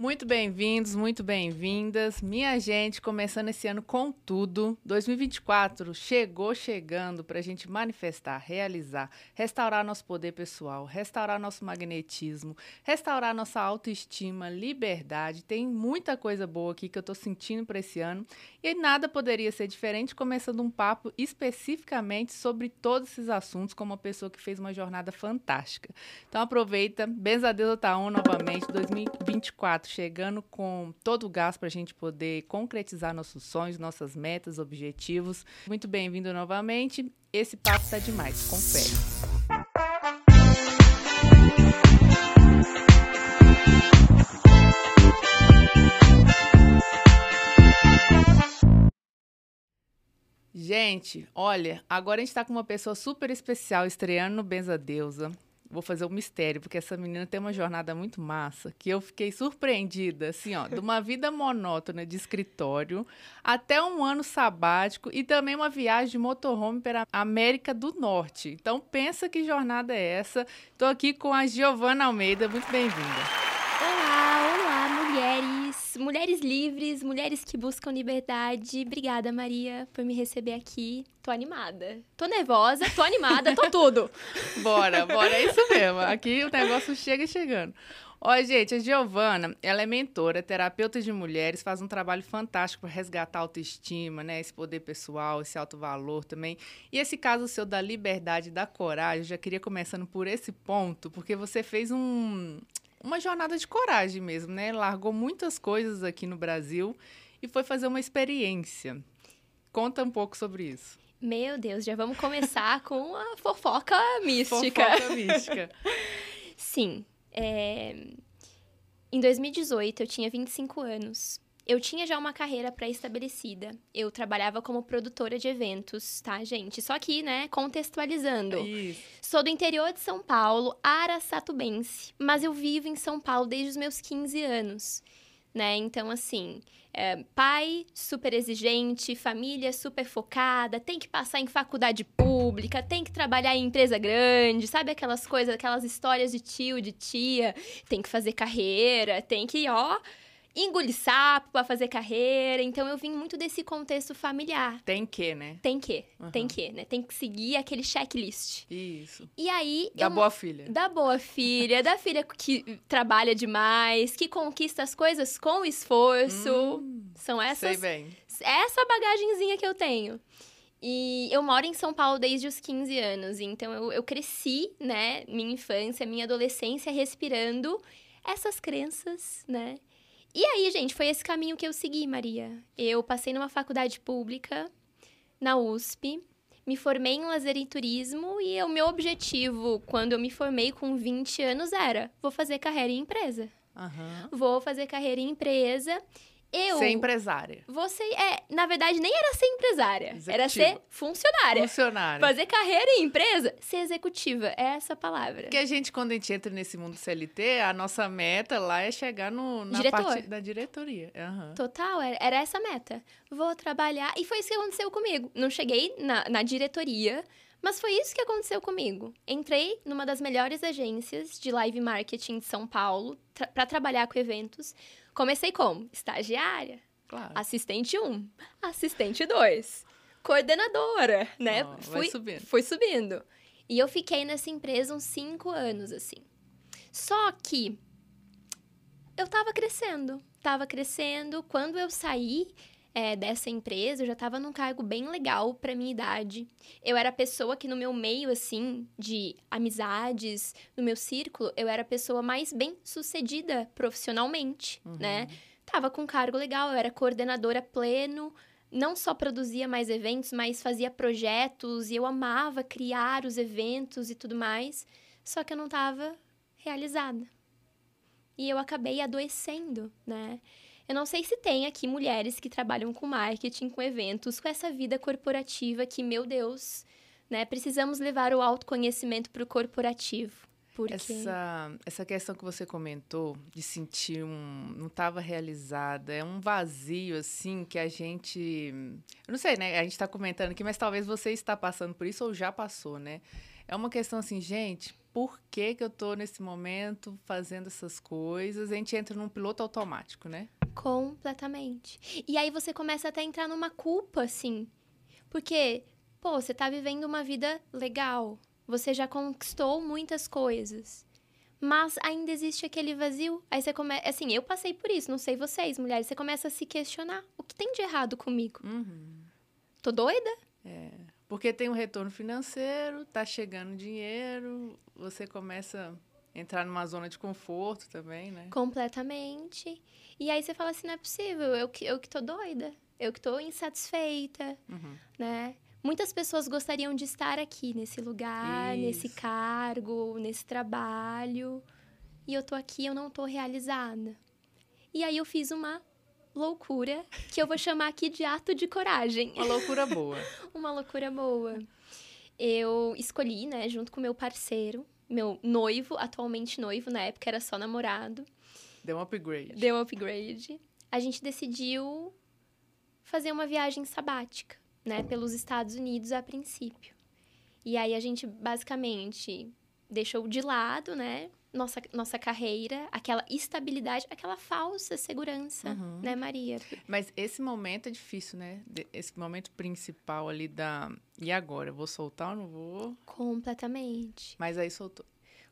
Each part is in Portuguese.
Muito bem-vindos, muito bem-vindas. Minha gente, começando esse ano com tudo. 2024 chegou chegando para a gente manifestar, realizar, restaurar nosso poder pessoal, restaurar nosso magnetismo, restaurar nossa autoestima, liberdade. Tem muita coisa boa aqui que eu estou sentindo para esse ano e nada poderia ser diferente, começando um papo especificamente sobre todos esses assuntos com uma pessoa que fez uma jornada fantástica. Então aproveita, benza a Deus Otaon novamente, 2024 chegando com todo o gás para a gente poder concretizar nossos sonhos, nossas metas, objetivos. Muito bem-vindo novamente. Esse papo está demais, confere. Gente, olha, agora a gente está com uma pessoa super especial estreando no Benza Deusa vou fazer um mistério, porque essa menina tem uma jornada muito massa, que eu fiquei surpreendida, assim, ó, de uma vida monótona de escritório até um ano sabático e também uma viagem de motorhome para América do Norte. Então, pensa que jornada é essa. Estou aqui com a Giovana Almeida, muito bem-vinda. Mulheres, livres, mulheres que buscam liberdade. Obrigada, Maria, por me receber aqui. Tô animada. Tô nervosa, tô animada, tô tudo. bora, bora, é isso mesmo. Aqui o negócio chega chegando. Ó, gente, a Giovana, ela é mentora, terapeuta de mulheres, faz um trabalho fantástico para resgatar a autoestima, né? Esse poder pessoal, esse alto valor também. E esse caso seu da liberdade da coragem, eu já queria começando por esse ponto, porque você fez um, uma jornada de coragem mesmo, né? Largou muitas coisas aqui no Brasil e foi fazer uma experiência. Conta um pouco sobre isso. Meu Deus, já vamos começar com a fofoca mística. Fofoca mística. Sim. É... Em 2018, eu tinha 25 anos. Eu tinha já uma carreira pré-estabelecida. Eu trabalhava como produtora de eventos, tá, gente? Só que, né, contextualizando. Isso. Sou do interior de São Paulo, araçatubense, mas eu vivo em São Paulo desde os meus 15 anos, né? Então, assim, é, pai super exigente, família super focada, tem que passar em faculdade pública, tem que trabalhar em empresa grande, sabe aquelas coisas, aquelas histórias de tio, de tia, tem que fazer carreira, tem que, ó engolir sapo para fazer carreira. Então eu vim muito desse contexto familiar. Tem que, né? Tem que, uhum. tem que, né? Tem que seguir aquele checklist. Isso. E aí. Da eu, boa filha. Da boa filha, da filha que trabalha demais, que conquista as coisas com esforço. Hum, São essas. Sei bem. Essa bagagenzinha que eu tenho. E eu moro em São Paulo desde os 15 anos, então eu, eu cresci, né, minha infância, minha adolescência, respirando essas crenças, né? E aí, gente, foi esse caminho que eu segui, Maria. Eu passei numa faculdade pública, na USP, me formei em lazer e turismo e o meu objetivo, quando eu me formei com 20 anos, era: vou fazer carreira em empresa. Uhum. Vou fazer carreira em empresa eu. Ser empresária. Você é, na verdade, nem era ser empresária, Executiva. era ser funcionária. Funcionária. Fazer carreira em empresa, ser executiva, é essa palavra. Porque a gente, quando a gente entra nesse mundo CLT, a nossa meta lá é chegar no, na Diretor. parte da diretoria. Uhum. Total, era, era essa meta. Vou trabalhar. E foi isso que aconteceu comigo. Não cheguei na, na diretoria, mas foi isso que aconteceu comigo. Entrei numa das melhores agências de live marketing de São Paulo tra para trabalhar com eventos. Comecei como? Estagiária. Claro. Assistente 1, um, assistente 2, coordenadora, né? Oh, fui, subindo. fui subindo. E eu fiquei nessa empresa uns cinco anos, assim. Só que eu tava crescendo, tava crescendo. Quando eu saí, é, dessa empresa, eu já estava num cargo bem legal para minha idade. Eu era a pessoa que no meu meio, assim, de amizades, no meu círculo, eu era a pessoa mais bem sucedida profissionalmente, uhum. né? Tava com um cargo legal, eu era coordenadora pleno, não só produzia mais eventos, mas fazia projetos e eu amava criar os eventos e tudo mais, só que eu não estava realizada. E eu acabei adoecendo, né? Eu não sei se tem aqui mulheres que trabalham com marketing, com eventos, com essa vida corporativa que, meu Deus, né? Precisamos levar o autoconhecimento para o corporativo. Porque... Essa, essa questão que você comentou de sentir um. não estava realizada, é um vazio, assim, que a gente. Eu não sei, né? A gente está comentando aqui, mas talvez você está passando por isso ou já passou, né? É uma questão assim, gente, por que, que eu tô nesse momento fazendo essas coisas. A gente entra num piloto automático, né? Completamente. E aí você começa até a entrar numa culpa, assim. Porque, pô, você tá vivendo uma vida legal. Você já conquistou muitas coisas. Mas ainda existe aquele vazio. Aí você começa. Assim, eu passei por isso, não sei vocês, mulheres. Você começa a se questionar: o que tem de errado comigo? Uhum. Tô doida? É. Porque tem um retorno financeiro, tá chegando dinheiro, você começa entrar numa zona de conforto também, né? Completamente. E aí você fala assim: não é possível, eu que, eu que tô doida. Eu que tô insatisfeita, Uhum. né? Muitas pessoas gostariam de estar aqui nesse lugar, nesse Isso. cargo, nesse trabalho. E eu tô aqui, eu não tô realizada. E aí eu fiz uma loucura que eu vou chamar aqui de ato de coragem. Uma loucura boa. Uma loucura boa. Eu escolhi, né, junto com meu parceiro, meu noivo, atualmente noivo, na época era só namorado, Deu um upgrade. deu um upgrade. A gente decidiu fazer uma viagem sabática, né, pelos Estados Unidos a princípio. E aí a gente basicamente deixou de lado, né, nossa, nossa carreira, aquela estabilidade, aquela falsa segurança, Uhum. né, Maria? Mas esse momento é difícil, né? Esse momento principal ali da. E agora? Vou soltar ou não vou? Completamente. Mas aí soltou.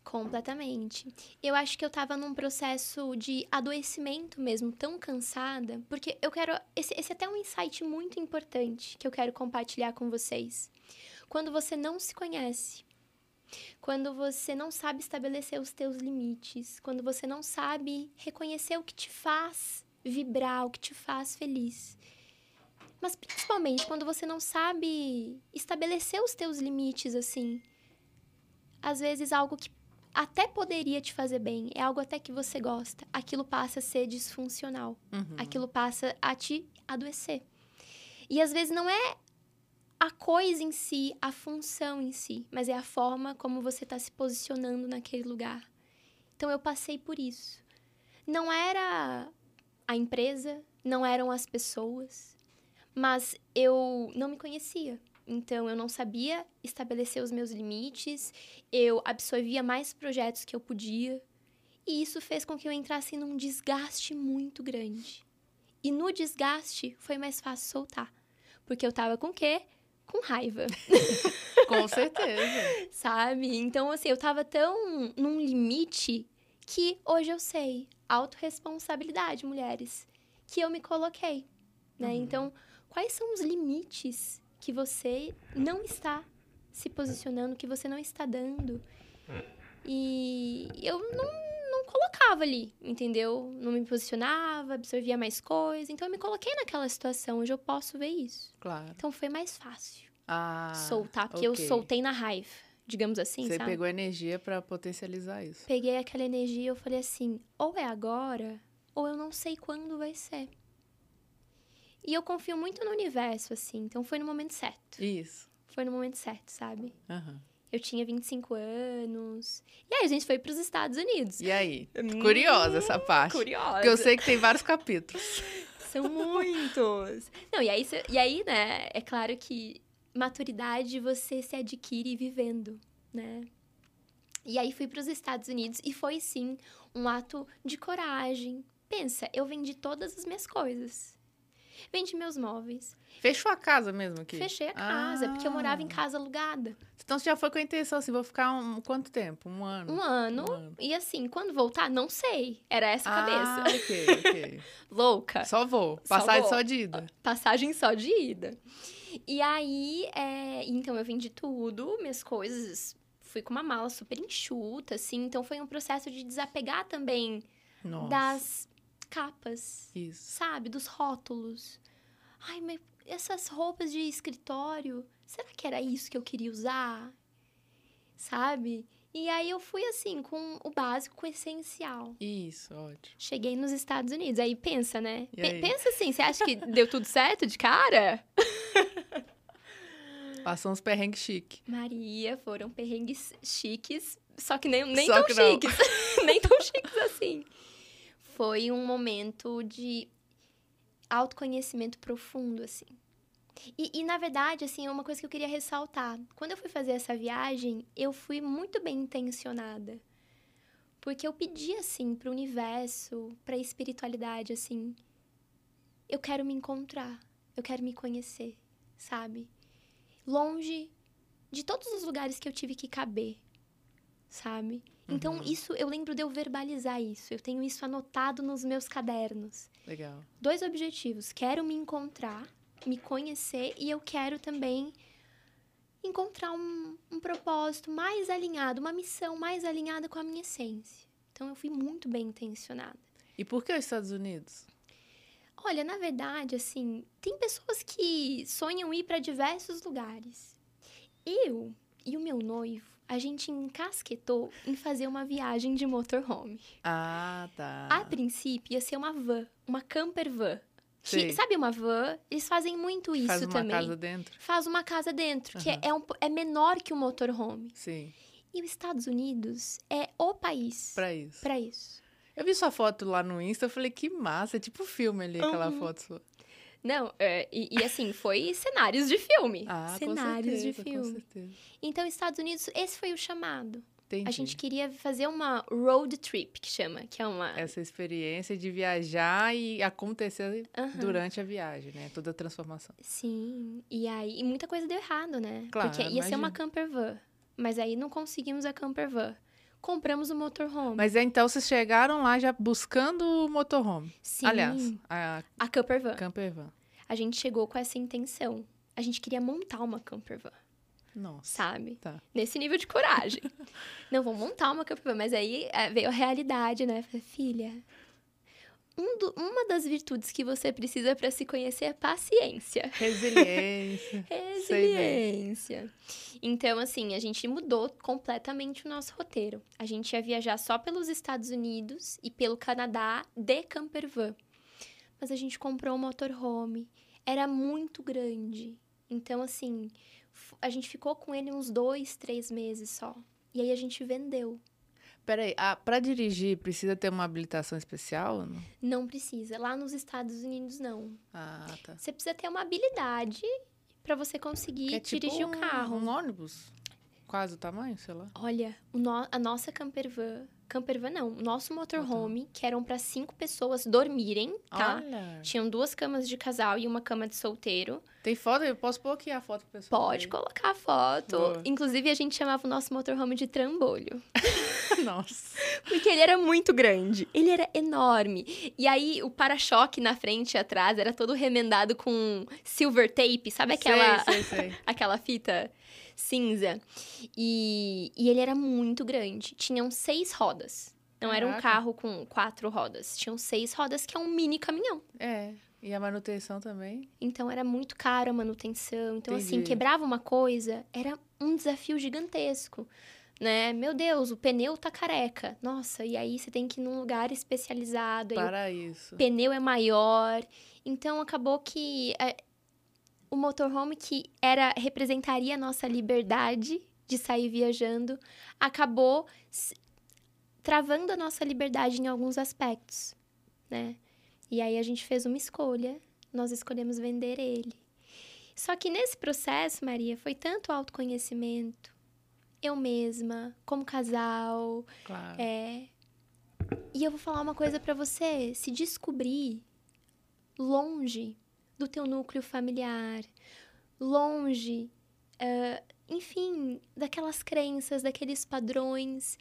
Completamente. Eu acho que eu tava num processo de adoecimento mesmo, tão cansada, porque eu quero. Esse, esse é até um insight muito importante que eu quero compartilhar com vocês. Quando você não se conhece, quando você não sabe estabelecer os teus limites, quando você não sabe reconhecer o que te faz vibrar, o que te faz feliz. Mas principalmente quando você não sabe estabelecer os teus limites assim, às vezes algo que até poderia te fazer bem, é algo até que você gosta, aquilo passa a ser disfuncional, Uhum. aquilo passa a te adoecer. E às vezes não é a coisa em si, a função em si, mas é a forma como você está se posicionando naquele lugar. Então eu passei por isso. Não era a empresa, não eram as pessoas, mas eu não me conhecia. Então eu não sabia estabelecer os meus limites, eu absorvia mais projetos que eu podia, e isso fez com que eu entrasse num desgaste muito grande. E no desgaste foi mais fácil soltar, porque eu tava com o quê? Com raiva, Com certeza. sabe? Então assim, eu tava tão num limite que hoje eu sei, autorresponsabilidade, mulheres, que eu me coloquei, né? Uhum. Então, quais são os limites que você não está se posicionando, que você não está dando? E eu não colocava ali, entendeu? Não me posicionava, absorvia mais coisa. Então, eu me coloquei naquela situação. Hoje eu posso ver isso. Claro. Então, foi mais fácil Ah, soltar, porque eu ok. soltei na raiva, digamos assim, Você sabe? pegou energia pra potencializar isso. Peguei aquela energia e eu falei assim: ou é agora, ou eu não sei quando vai ser. E eu confio muito no universo, assim. Então foi no momento certo. Isso. Foi no momento certo, sabe? Aham. Eu tinha 25 anos. E aí a gente foi para os Estados Unidos. E aí? Hum, Curiosa essa parte. Curiosa. Porque eu sei que tem vários capítulos. São muitos. Não, e aí, e aí, né, é claro que maturidade você se adquire vivendo, né? E aí fui para os Estados Unidos e foi sim um ato de coragem. Pensa, eu vendi todas as minhas coisas. Vendi meus móveis. Fechou a casa mesmo aqui? Fechei a casa, porque eu morava em Ah. casa alugada. Então você já foi com a intenção assim, vou ficar um quanto tempo? Um ano? Um ano. Um ano. E assim, quando voltar, não sei. Era essa a Ah, cabeça. ok, ok. Louca. Só vou. Só Passagem vou. só de ida. passagem só de ida. E aí, é, então eu vendi tudo, minhas coisas, fui com uma mala super enxuta, assim. Então foi um processo de desapegar também Nossa. das capas, Isso. sabe? Dos rótulos. Ai, mas essas roupas de escritório, será que era isso que eu queria usar? Sabe? E aí eu fui assim, com o básico, com o essencial. Isso, ótimo. Cheguei nos Estados Unidos. Aí pensa, né? Aí? Pensa assim, você acha que deu tudo certo de cara? Passou uns perrengues chique. Maria, foram perrengues chiques, só que nem, nem Só tão chiques. nem tão chiques assim. Foi um momento de autoconhecimento profundo, assim. E, e, na verdade, assim, é uma coisa que eu queria ressaltar. Quando eu fui fazer essa viagem, eu fui muito bem intencionada. Porque eu pedi, assim, para o universo, para a espiritualidade, assim, eu quero me encontrar, eu quero me conhecer, sabe? Longe de todos os lugares que eu tive que caber, sabe? Então, uhum. isso, eu lembro de eu verbalizar isso. Eu tenho isso anotado nos meus cadernos. Legal. Dois objetivos. Quero me encontrar, me conhecer e eu quero também encontrar um, um propósito mais alinhado, uma missão mais alinhada com a minha essência. Então, eu fui muito bem intencionada. E por que os Estados Unidos? Olha, na verdade, assim, tem pessoas que sonham ir para diversos lugares. Eu e o meu noivo, a gente encasquetou em fazer uma viagem de motorhome. Ah, tá. A princípio ia ser uma van, uma camper van. Que, sabe uma van? Eles fazem muito isso Faz também. Faz uma casa dentro? Faz uma casa dentro, uhum. que é, é, um, é menor que o motorhome. Sim. E os Estados Unidos é o país. Para isso. Para isso. Eu vi sua foto lá no Insta, eu falei, que massa, é tipo filme ali, uhum. aquela foto sua. Não, é, e, e, assim, foi cenários de filme. Ah, cenários certeza, de filme. Então, Estados Unidos, esse foi o chamado. Entendi. A gente queria fazer uma road trip, que chama, que é uma... Essa experiência de viajar e acontecer uhum. durante a viagem, né? Toda a transformação. Sim, e aí, e muita coisa deu errado, né? Claro, Porque ia ser uma camper van, mas aí não conseguimos a camper van. Compramos o motorhome. Mas é, então vocês chegaram lá já buscando o motorhome? Sim. Aliás, a, a camper van. Camper van a gente chegou com essa intenção. A gente queria montar uma camper van. Nossa. Sabe? Tá. Nesse nível de coragem. não, vamos montar uma camper van. Mas aí é, veio a realidade, né? Falei, filha, um do, uma das virtudes que você precisa para se conhecer é paciência. Resiliência. Resiliência. Então, assim, a gente mudou completamente o nosso roteiro. A gente ia viajar só pelos Estados Unidos e pelo Canadá de camper van. Mas a gente comprou um motorhome. Era muito grande. Então, assim, a gente ficou com ele uns dois, três meses só. E aí a gente vendeu. Peraí, ah, para dirigir precisa ter uma habilitação especial? Não? não precisa. Lá nos Estados Unidos, não. Ah, tá. Você precisa ter uma habilidade para você conseguir é dirigir tipo o carro. Um ônibus? Quase o tamanho, sei lá. Olha, no, a nossa campervan campervan não, nosso motorhome, que eram para cinco pessoas dormirem, tá? Olha. Tinham duas camas de casal e uma cama de solteiro. Tem foto? Eu posso pôr aqui a foto pro pessoal? Pode colocar a foto. Boa. Inclusive, a gente chamava o nosso motorhome de trambolho. Nossa. Porque ele era muito grande. Ele era enorme. E aí, o para-choque na frente e atrás era todo remendado com silver tape. Sabe aquela, sei, sei, sei. aquela fita cinza. E, e ele era muito grande. Tinham seis rodas. Não Caraca. era um carro com quatro rodas. Tinham seis rodas, que é um mini caminhão. É. E a manutenção também? Então era muito caro a manutenção. Então, assim, Entendi. assim, quebrava uma coisa, era um desafio gigantesco. Né? Meu Deus, o pneu tá careca. Nossa, e aí você tem que ir num lugar especializado. Para isso. O pneu é maior. Então acabou que é, o motorhome que era representaria a nossa liberdade de sair viajando, acabou travando a nossa liberdade em alguns aspectos, né? E aí a gente fez uma escolha, nós escolhemos vender ele. Só que nesse processo, Maria, foi tanto autoconhecimento, eu mesma, como casal, claro. é. E eu vou falar uma coisa para você, se descobrir longe do teu núcleo familiar, longe, uh, enfim, daquelas crenças, daqueles padrões,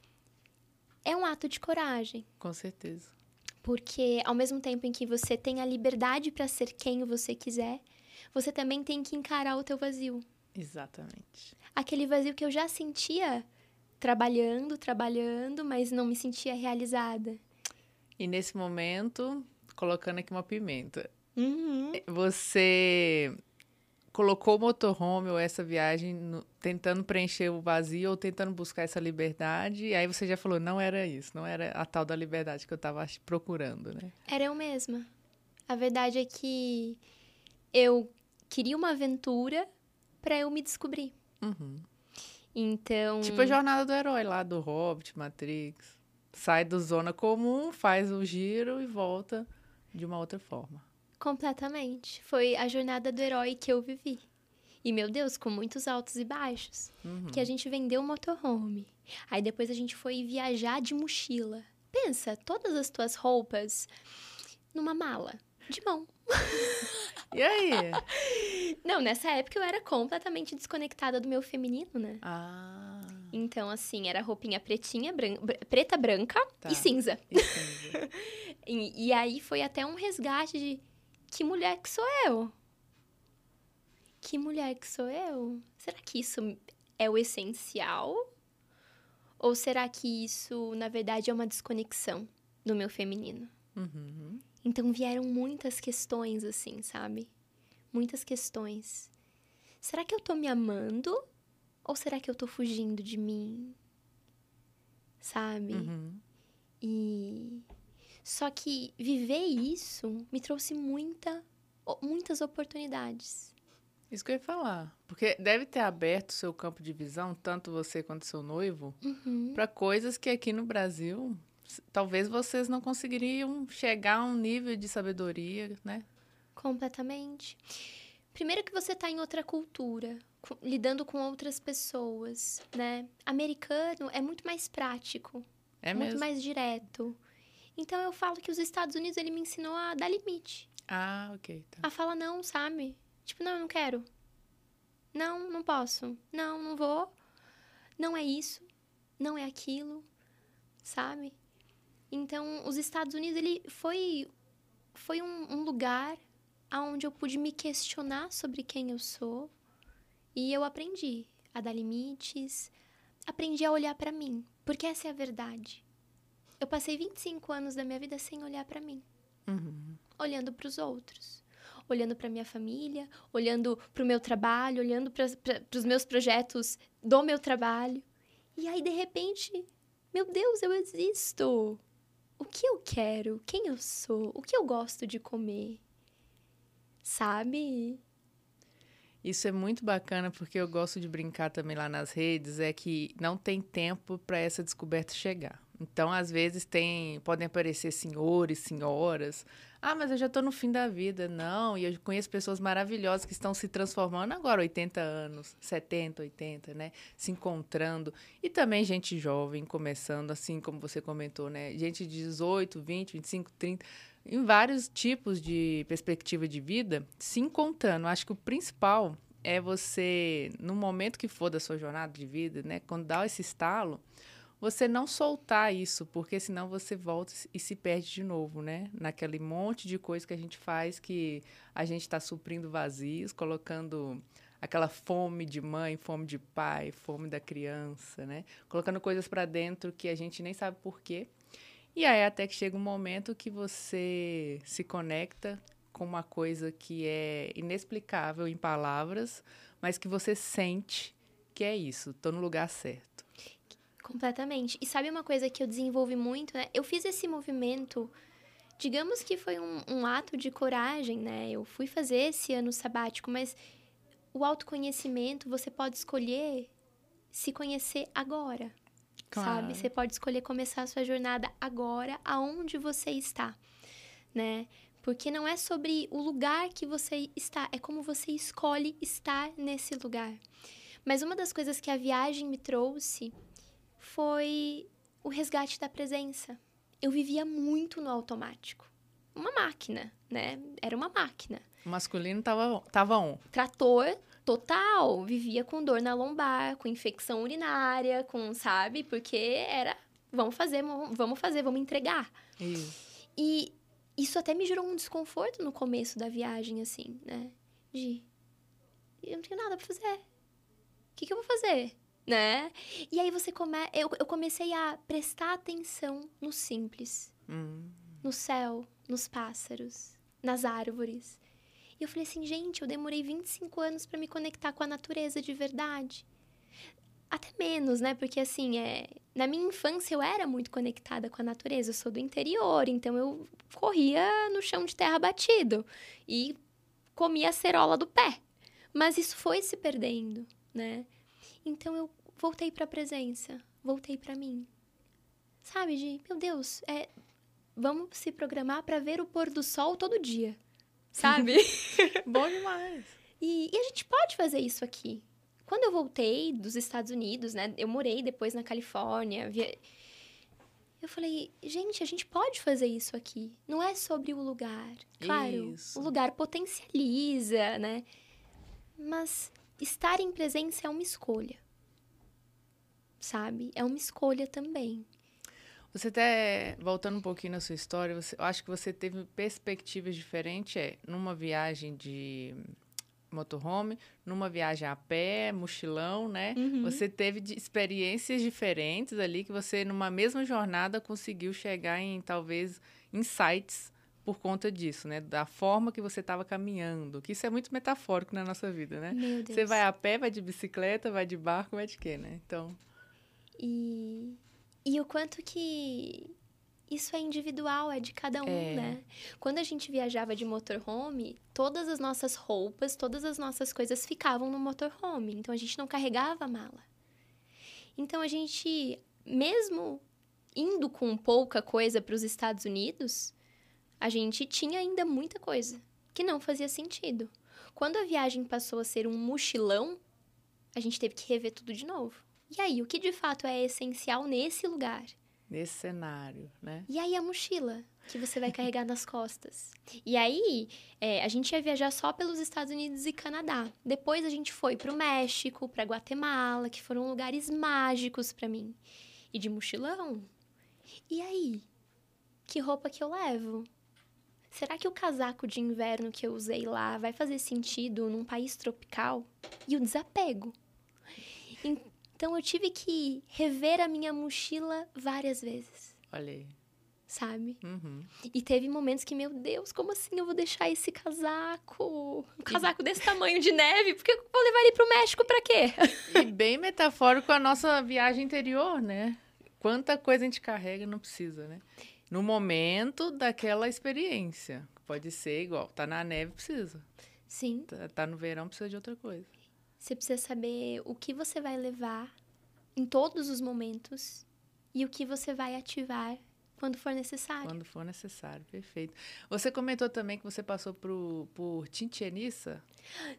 é um ato de coragem. Com certeza. Porque ao mesmo tempo em que você tem a liberdade para ser quem você quiser, você também tem que encarar o teu vazio. Exatamente. Aquele vazio que eu já sentia trabalhando, trabalhando, mas não me sentia realizada. E nesse momento, colocando aqui uma pimenta. Uhum. Você colocou o motorhome ou essa viagem no, tentando preencher o vazio ou tentando buscar essa liberdade, e aí você já falou, não era isso, não era a tal da liberdade que eu estava procurando, né? Era eu mesma. A verdade é que eu queria uma aventura para eu me descobrir. Uhum. Então. Tipo a jornada do herói lá do Hobbit, Matrix. Sai do zona comum, faz o giro e volta de uma outra forma. Completamente. Foi a jornada do herói que eu vivi. E, meu Deus, com muitos altos e baixos. Uhum. Que a gente vendeu o motorhome. Aí depois a gente foi viajar de mochila. Pensa, todas as tuas roupas numa mala, de mão. E aí? Não, nessa época eu era completamente desconectada do meu feminino, né? Ah, Então, assim, era roupinha pretinha, bran- br- preta, branca Tá. e cinza. e cinza. E, e aí foi até um resgate de que mulher que sou eu? Que mulher que sou eu? Será que isso é o essencial? Ou será que isso, na verdade, é uma desconexão do meu feminino? Uhum. Então vieram muitas questões assim, sabe? Muitas questões. Será que eu tô me amando? Ou será que eu tô fugindo de mim? Sabe? Uhum. E só que viver isso me trouxe muita, muitas oportunidades. Isso que eu ia falar. Porque deve ter aberto o seu campo de visão, tanto você quanto seu noivo, Uhum. para coisas que aqui no Brasil talvez vocês não conseguiriam chegar a um nível de sabedoria, né? Completamente. Primeiro que você tá em outra cultura, lidando com outras pessoas, né? Americano é muito mais prático, É muito mesmo. mais direto. Então eu falo que os Estados Unidos ele me ensinou a dar limite, Ah, ok, tá. a falar não, sabe? Tipo, não, eu não quero. Não, não posso. Não, não vou. Não é isso. Não é aquilo, sabe? Então, os Estados Unidos ele foi foi um, um lugar aonde eu pude me questionar sobre quem eu sou e eu aprendi a dar limites, aprendi a olhar pra mim, porque essa é a verdade. Eu passei 25 anos da minha vida sem olhar pra mim, Uhum. olhando pros outros, olhando pra minha família, olhando pro meu trabalho, olhando para os meus projetos do meu trabalho. E aí de repente, meu Deus, eu existo. O que eu quero? Quem eu sou? O que eu gosto de comer? Sabe? Isso é muito bacana porque eu gosto de brincar também lá nas redes, é que não tem tempo para essa descoberta chegar. Então, às vezes tem, podem aparecer senhores, senhoras. Ah, mas eu já estou no fim da vida. Não, e eu conheço pessoas maravilhosas que estão se transformando agora, 80 anos, 70, 80, né? Se encontrando. E também gente jovem começando, assim como você comentou, né? Gente de 18, 20, 25, 30 em vários tipos de perspectiva de vida, se encontrando. Acho que o principal é você, no momento que for da sua jornada de vida, né, quando dá esse estalo, você não soltar isso, porque senão você volta e se perde de novo, né? Naquele monte de coisa que a gente faz que a gente está suprindo vazios, colocando aquela fome de mãe, fome de pai, fome da criança, né? Colocando coisas para dentro que a gente nem sabe por quê. E aí até que chega um momento que você se conecta com uma coisa que é inexplicável em palavras, mas que você sente que é isso, tô no lugar certo. Completamente. E sabe uma coisa que eu desenvolvi muito, né? Eu fiz esse movimento, digamos que foi um, um ato de coragem, né? Eu fui fazer esse ano sabático, mas o autoconhecimento, você pode escolher se conhecer agora. Claro. Sabe? Você pode escolher começar a sua jornada agora, aonde você está, né? Porque não é sobre o lugar que você está, é como você escolhe estar nesse lugar. Mas uma das coisas que a viagem me trouxe foi o resgate da presença. Eu vivia muito no automático. Uma máquina, né? Era uma máquina. O masculino tava, tava on. Trator total. Vivia com dor na lombar, com infecção urinária, com, sabe? Porque era, vamos fazer, vamos fazer, vamos entregar. Isso. E isso até me gerou um desconforto no começo da viagem, assim, né? De, eu não tenho nada pra fazer. O que, que eu vou fazer? Né? E aí você come... eu, eu comecei a prestar atenção no simples. Hum. No céu, nos pássaros, nas árvores. E eu falei assim, gente, eu demorei 25 anos para me conectar com a natureza de verdade. Até menos, né? Porque assim, é... na minha infância eu era muito conectada com a natureza. Eu sou do interior, então eu corria no chão de terra batido e comia a cerola do pé. Mas isso foi se perdendo, né? Então eu voltei para a presença, voltei para mim. Sabe, de, meu Deus, é, vamos se programar para ver o pôr do sol todo dia. sabe? Bom demais. E, e, a gente pode fazer isso aqui. Quando eu voltei dos Estados Unidos, né? Eu morei depois na Califórnia. Via... Eu falei, gente, a gente pode fazer isso aqui. Não é sobre o lugar. Claro, isso. o lugar potencializa, né? Mas estar em presença é uma escolha. Sabe? É uma escolha também. Você até, voltando um pouquinho na sua história, você, eu acho que você teve perspectivas diferentes, é, numa viagem de motorhome, numa viagem a pé, mochilão, né? Uhum. Você teve experiências diferentes ali que você, numa mesma jornada, conseguiu chegar em, talvez, insights por conta disso, né? Da forma que você estava caminhando. Que isso é muito metafórico na nossa vida, né? Meu Deus. Você vai a pé, vai de bicicleta, vai de barco, vai de quê, né? Então... E e o quanto que isso é individual, é de cada um, é. né? Quando a gente viajava de motorhome, todas as nossas roupas, todas as nossas coisas ficavam no motorhome. Então a gente não carregava a mala. Então a gente, mesmo indo com pouca coisa para os Estados Unidos, a gente tinha ainda muita coisa que não fazia sentido. Quando a viagem passou a ser um mochilão, a gente teve que rever tudo de novo. E aí, o que de fato é essencial nesse lugar? Nesse cenário, né? E aí, a mochila que você vai carregar nas costas. E aí, é, a gente ia viajar só pelos Estados Unidos e Canadá. Depois, a gente foi para o México, para Guatemala, que foram lugares mágicos para mim. E de mochilão. E aí? Que roupa que eu levo? Será que o casaco de inverno que eu usei lá vai fazer sentido num país tropical? E o desapego? Então eu tive que rever a minha mochila várias vezes. Olha aí. Sabe? Uhum. E teve momentos que, meu Deus, como assim eu vou deixar esse casaco? Um casaco desse tamanho de neve? Por que eu vou levar ele pro México pra quê? E bem metafórico a nossa viagem interior, né? Quanta coisa a gente carrega não precisa, né? No momento daquela experiência. Pode ser igual, tá na neve, precisa. Sim. Tá, tá no verão, precisa de outra coisa. Você precisa saber o que você vai levar em todos os momentos e o que você vai ativar quando for necessário. Quando for necessário, perfeito. Você comentou também que você passou por, por Tintianissa?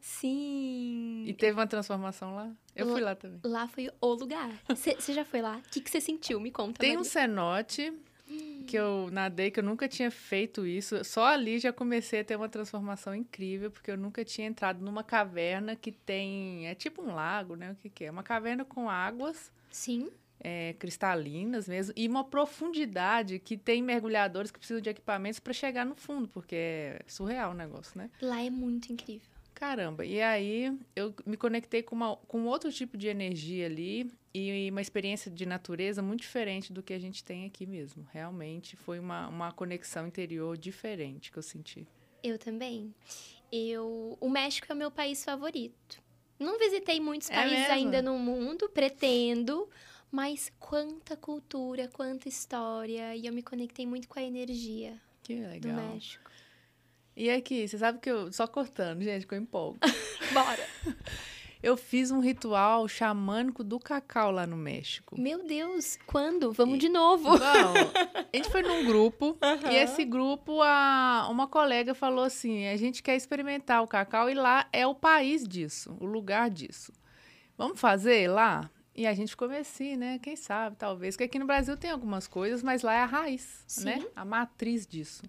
Sim. E teve uma transformação lá? Eu fui lá também. Lá foi o lugar. Você já foi lá? O que você sentiu? Me conta. Tem Maria. um cenote que eu nadei, que eu nunca tinha feito isso. Só ali já comecei a ter uma transformação incrível, porque eu nunca tinha entrado numa caverna que tem. É tipo um lago, né? O que, que é? Uma caverna com águas. Sim. É, cristalinas mesmo, e uma profundidade que tem mergulhadores que precisam de equipamentos para chegar no fundo, porque é surreal o negócio, né? Lá é muito incrível. Caramba, e aí eu me conectei com, uma, com outro tipo de energia ali e uma experiência de natureza muito diferente do que a gente tem aqui mesmo. Realmente foi uma, uma conexão interior diferente que eu senti. Eu também. Eu, o México é o meu país favorito. Não visitei muitos é países mesmo? ainda no mundo, pretendo, mas quanta cultura, quanta história, e eu me conectei muito com a energia que legal. do México. E aqui, você sabe que eu. Só cortando, gente, que eu empolgo. Bora! Eu fiz um ritual xamânico do cacau lá no México. Meu Deus, quando? Vamos e, de novo. Bom, a gente foi num grupo uhum. e esse grupo, a, uma colega falou assim: a gente quer experimentar o cacau e lá é o país disso, o lugar disso. Vamos fazer lá? E a gente ficou assim, né? Quem sabe, talvez. Porque aqui no Brasil tem algumas coisas, mas lá é a raiz, Sim. né? A matriz disso.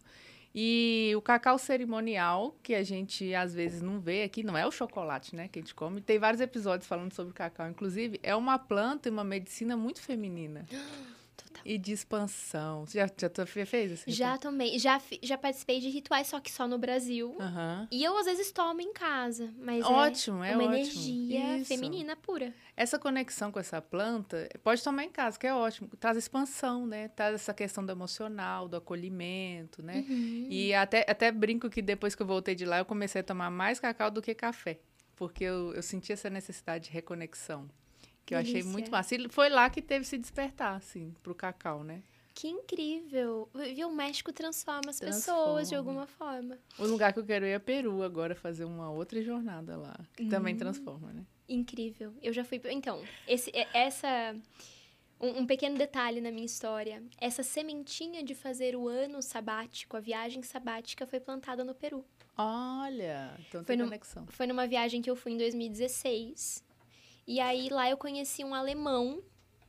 E o cacau cerimonial, que a gente às vezes não vê aqui, não é o chocolate, né, que a gente come. Tem vários episódios falando sobre o cacau, inclusive, é uma planta e uma medicina muito feminina. E de expansão. Você já, já fez assim? Já tomei. Já, já participei de rituais, só que só no Brasil. Uhum. E eu, às vezes, tomo em casa. Mas ótimo, é, é uma ótimo. energia Isso. feminina pura. Essa conexão com essa planta, pode tomar em casa, que é ótimo. Traz expansão, né? Traz essa questão do emocional, do acolhimento, né? Uhum. E até, até brinco que depois que eu voltei de lá, eu comecei a tomar mais cacau do que café. Porque eu, eu senti essa necessidade de reconexão. Que eu achei muito massa. E foi lá que teve se despertar, assim, pro cacau, né? Que incrível! Viu? O México transforma as transforma. pessoas de alguma forma. O lugar que eu quero ir é Peru agora, fazer uma outra jornada lá, que hum, também transforma, né? Incrível. Eu já fui. Então, esse, essa. um, um, pequeno detalhe na minha história. Essa sementinha de fazer o ano sabático, a viagem sabática, foi plantada no Peru. Olha, então foi tem num, conexão. Foi numa viagem que eu fui em 2016. E aí lá eu conheci um alemão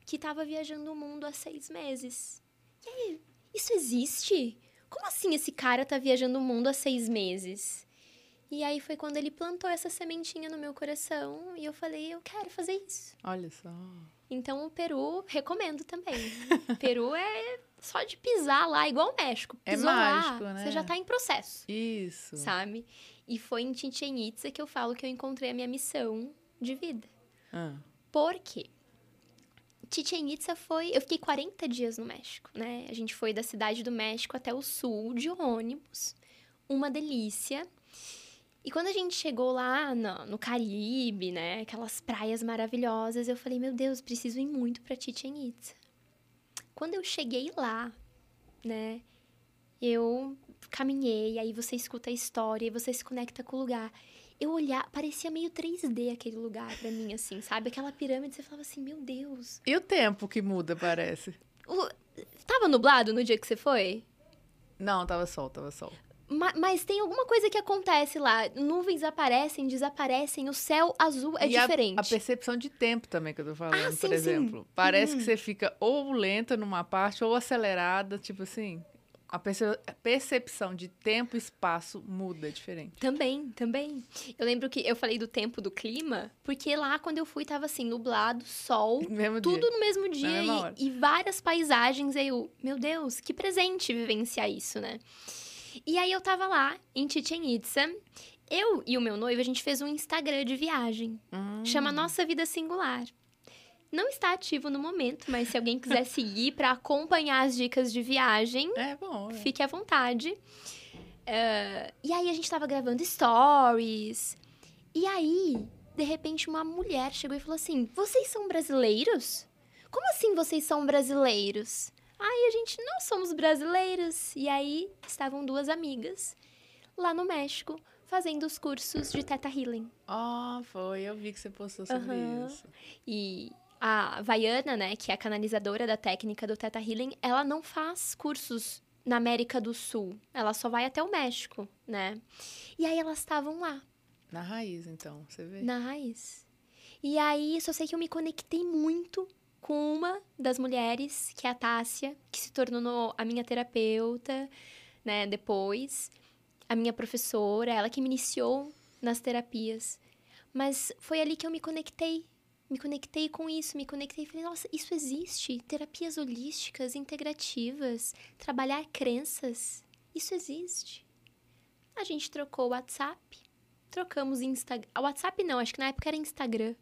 que estava viajando o mundo há seis meses. E aí, isso existe? Como assim esse cara tá viajando o mundo há seis meses? E aí foi quando ele plantou essa sementinha no meu coração e eu falei, eu quero fazer isso. Olha só. Então o Peru recomendo também. Peru é só de pisar lá, igual o México. É Pisou é mágico, lá, né? Você já tá em processo. Isso. Sabe? E foi em Chichen Itza que eu falo que eu encontrei a minha missão de vida. Ah. Por quê? Chichen Itza foi. Eu fiquei 40 dias no México, né? A gente foi da cidade do México até o sul de ônibus. Uma delícia. E quando a gente chegou lá no, no Caribe, né? Aquelas praias maravilhosas, eu falei, meu Deus, preciso ir muito pra Chichen Itza. Quando eu cheguei lá, né? Eu caminhei, aí você escuta a história, e você se conecta com o lugar eu olhar, parecia meio 3D aquele lugar para mim, assim, sabe? Aquela pirâmide, você falava assim, meu Deus. E o tempo que muda, parece? O... Tava nublado no dia que você foi? Não, tava sol, tava sol. Mas, mas, tem alguma coisa que acontece lá. Nuvens aparecem, desaparecem, o céu azul é e diferente. A, a, percepção de tempo também que eu tô falando, ah, por sim, exemplo. Sim. Parece uhum. que você fica ou lenta numa parte ou acelerada, tipo assim a percepção de tempo e espaço muda, diferente. Também, também. Eu lembro que eu falei do tempo do clima, porque lá quando eu fui tava assim, nublado, sol, mesmo tudo dia. no mesmo dia e, e, várias paisagens. Aí eu, meu Deus, que presente vivenciar isso, né? E aí eu tava lá em Chichen Itza. Eu e o meu noivo, a gente fez um Instagram de viagem. Hum. Chama Nossa Vida Singular não está ativo no momento, mas se alguém quiser seguir para acompanhar as dicas de viagem, é bom, é. fique à vontade. Uh, e aí a gente estava gravando stories. E aí, de repente, uma mulher chegou e falou assim: Vocês são brasileiros? Como assim vocês são brasileiros? Aí a gente, nós somos brasileiros. E aí estavam duas amigas lá no México fazendo os cursos de Teta Healing. Ah, oh, foi. Eu vi que você postou sobre uhum. isso. E a Vaiana, né, que é a canalizadora da técnica do Theta Healing, ela não faz cursos na América do Sul. Ela só vai até o México, né? E aí elas estavam lá. Na raiz, então, você vê? Na raiz. E aí, só sei que eu me conectei muito com uma das mulheres, que é a Tássia, que se tornou a minha terapeuta, né, depois. A minha professora, ela que me iniciou nas terapias. Mas foi ali que eu me conectei me conectei com isso, me conectei e falei, nossa, isso existe. Terapias holísticas, integrativas, trabalhar crenças, isso existe. A gente trocou o WhatsApp, trocamos Instagram. WhatsApp não, acho que na época era Instagram.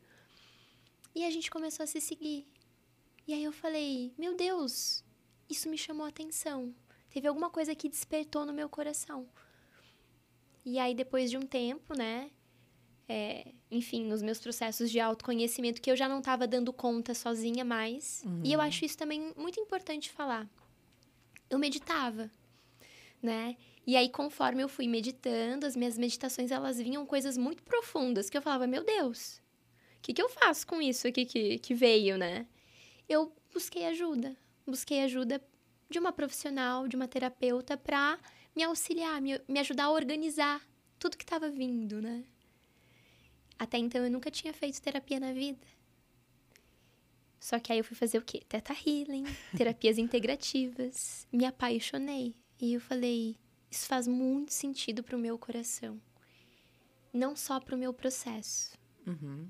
E a gente começou a se seguir. E aí eu falei, meu Deus, isso me chamou a atenção. Teve alguma coisa que despertou no meu coração. E aí, depois de um tempo, né, é, enfim, nos meus processos de autoconhecimento que eu já não estava dando conta sozinha mais. Uhum. E eu acho isso também muito importante falar. Eu meditava, né? E aí, conforme eu fui meditando, as minhas meditações, elas vinham coisas muito profundas, que eu falava, meu Deus, o que, que eu faço com isso aqui que, que veio, né? Eu busquei ajuda. Busquei ajuda de uma profissional, de uma terapeuta, para me auxiliar, me, me ajudar a organizar tudo que estava vindo, né? Até então eu nunca tinha feito terapia na vida. Só que aí eu fui fazer o quê? Teta Healing, terapias integrativas. Me apaixonei. E eu falei, isso faz muito sentido pro meu coração. Não só pro meu processo. Uhum.